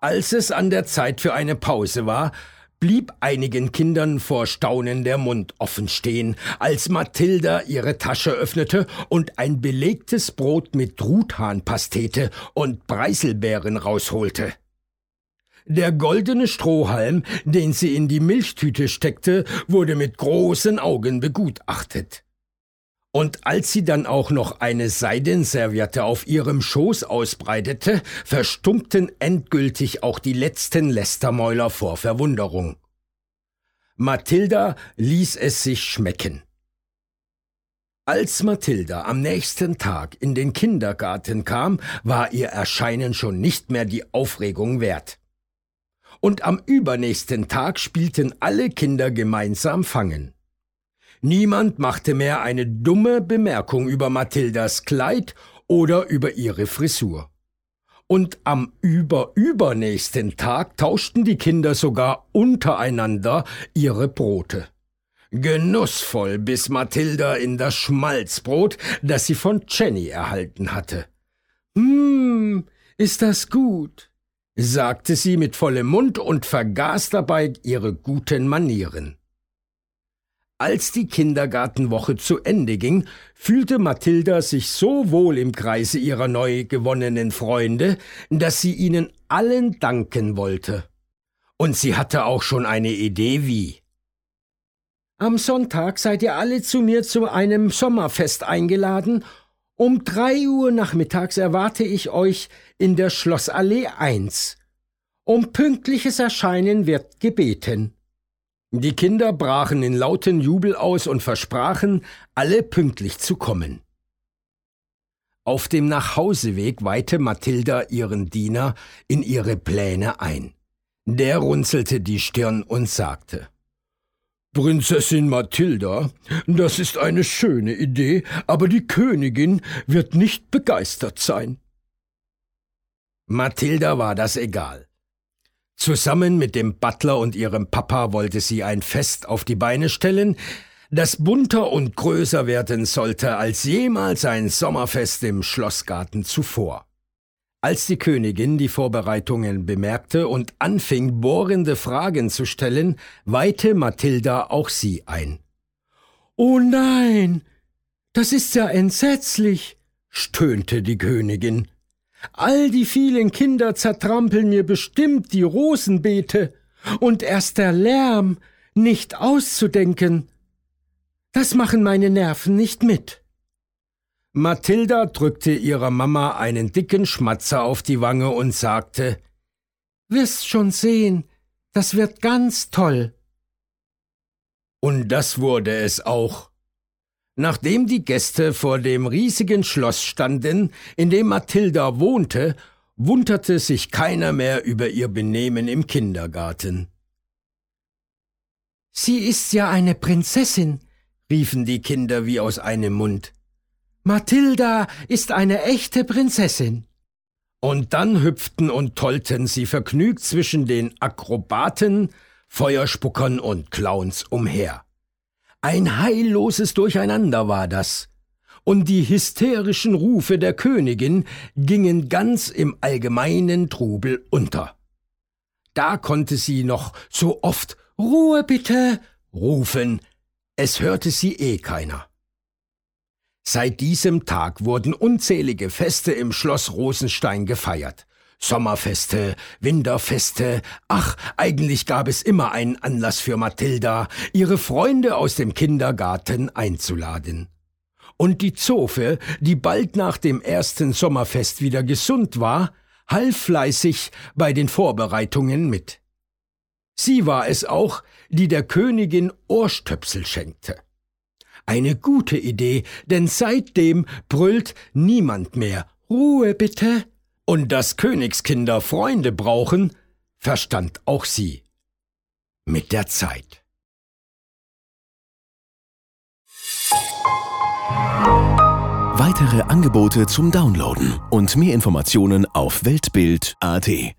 Als es an der Zeit für eine Pause war, blieb einigen Kindern vor Staunen der Mund offen stehen, als Mathilda ihre Tasche öffnete und ein belegtes Brot mit Truthahnpastete und Preiselbeeren rausholte. Der goldene Strohhalm, den sie in die Milchtüte steckte, wurde mit großen Augen begutachtet. Und als sie dann auch noch eine Seidenserviette auf ihrem Schoß ausbreitete, verstummten endgültig auch die letzten Lästermäuler vor Verwunderung. Mathilda ließ es sich schmecken. Als Mathilda am nächsten Tag in den Kindergarten kam, war ihr Erscheinen schon nicht mehr die Aufregung wert. Und am übernächsten Tag spielten alle Kinder gemeinsam Fangen. Niemand machte mehr eine dumme Bemerkung über Mathildas Kleid oder über ihre Frisur. Und am überübernächsten Tag tauschten die Kinder sogar untereinander ihre Brote. Genussvoll biss Mathilda in das Schmalzbrot, das sie von Jenny erhalten hatte. Hm, ist das gut, sagte sie mit vollem Mund und vergaß dabei ihre guten Manieren. Als die Kindergartenwoche zu Ende ging, fühlte Mathilda sich so wohl im Kreise ihrer neu gewonnenen Freunde, dass sie ihnen allen danken wollte. Und sie hatte auch schon eine Idee wie. Am Sonntag seid ihr alle zu mir zu einem Sommerfest eingeladen. Um drei Uhr nachmittags erwarte ich euch in der Schlossallee 1. Um pünktliches Erscheinen wird gebeten. Die Kinder brachen in lauten Jubel aus und versprachen, alle pünktlich zu kommen. Auf dem Nachhauseweg weihte Mathilda ihren Diener in ihre Pläne ein. Der runzelte die Stirn und sagte Prinzessin Mathilda, das ist eine schöne Idee, aber die Königin wird nicht begeistert sein. Mathilda war das egal. Zusammen mit dem Butler und ihrem Papa wollte sie ein Fest auf die Beine stellen, das bunter und größer werden sollte als jemals ein Sommerfest im Schlossgarten zuvor. Als die Königin die Vorbereitungen bemerkte und anfing, bohrende Fragen zu stellen, weihte Mathilda auch sie ein. Oh nein, das ist ja entsetzlich, stöhnte die Königin. All die vielen Kinder zertrampeln mir bestimmt die Rosenbeete, und erst der Lärm, nicht auszudenken. Das machen meine Nerven nicht mit. Mathilda drückte ihrer Mama einen dicken Schmatzer auf die Wange und sagte Wirst schon sehen, das wird ganz toll. Und das wurde es auch. Nachdem die Gäste vor dem riesigen Schloss standen, in dem Mathilda wohnte, wunderte sich keiner mehr über ihr Benehmen im Kindergarten. Sie ist ja eine Prinzessin, riefen die Kinder wie aus einem Mund. Mathilda ist eine echte Prinzessin. Und dann hüpften und tollten sie vergnügt zwischen den Akrobaten, Feuerspuckern und Clowns umher. Ein heilloses Durcheinander war das. Und die hysterischen Rufe der Königin gingen ganz im allgemeinen Trubel unter. Da konnte sie noch so oft Ruhe bitte rufen, es hörte sie eh keiner. Seit diesem Tag wurden unzählige Feste im Schloss Rosenstein gefeiert. Sommerfeste, Winterfeste, ach, eigentlich gab es immer einen Anlass für Mathilda, ihre Freunde aus dem Kindergarten einzuladen. Und die Zofe, die bald nach dem ersten Sommerfest wieder gesund war, half fleißig bei den Vorbereitungen mit. Sie war es auch, die der Königin Ohrstöpsel schenkte. Eine gute Idee, denn seitdem brüllt niemand mehr Ruhe bitte, und dass Königskinder Freunde brauchen, verstand auch sie. Mit der Zeit. Weitere Angebote zum Downloaden und mehr Informationen auf Weltbild.at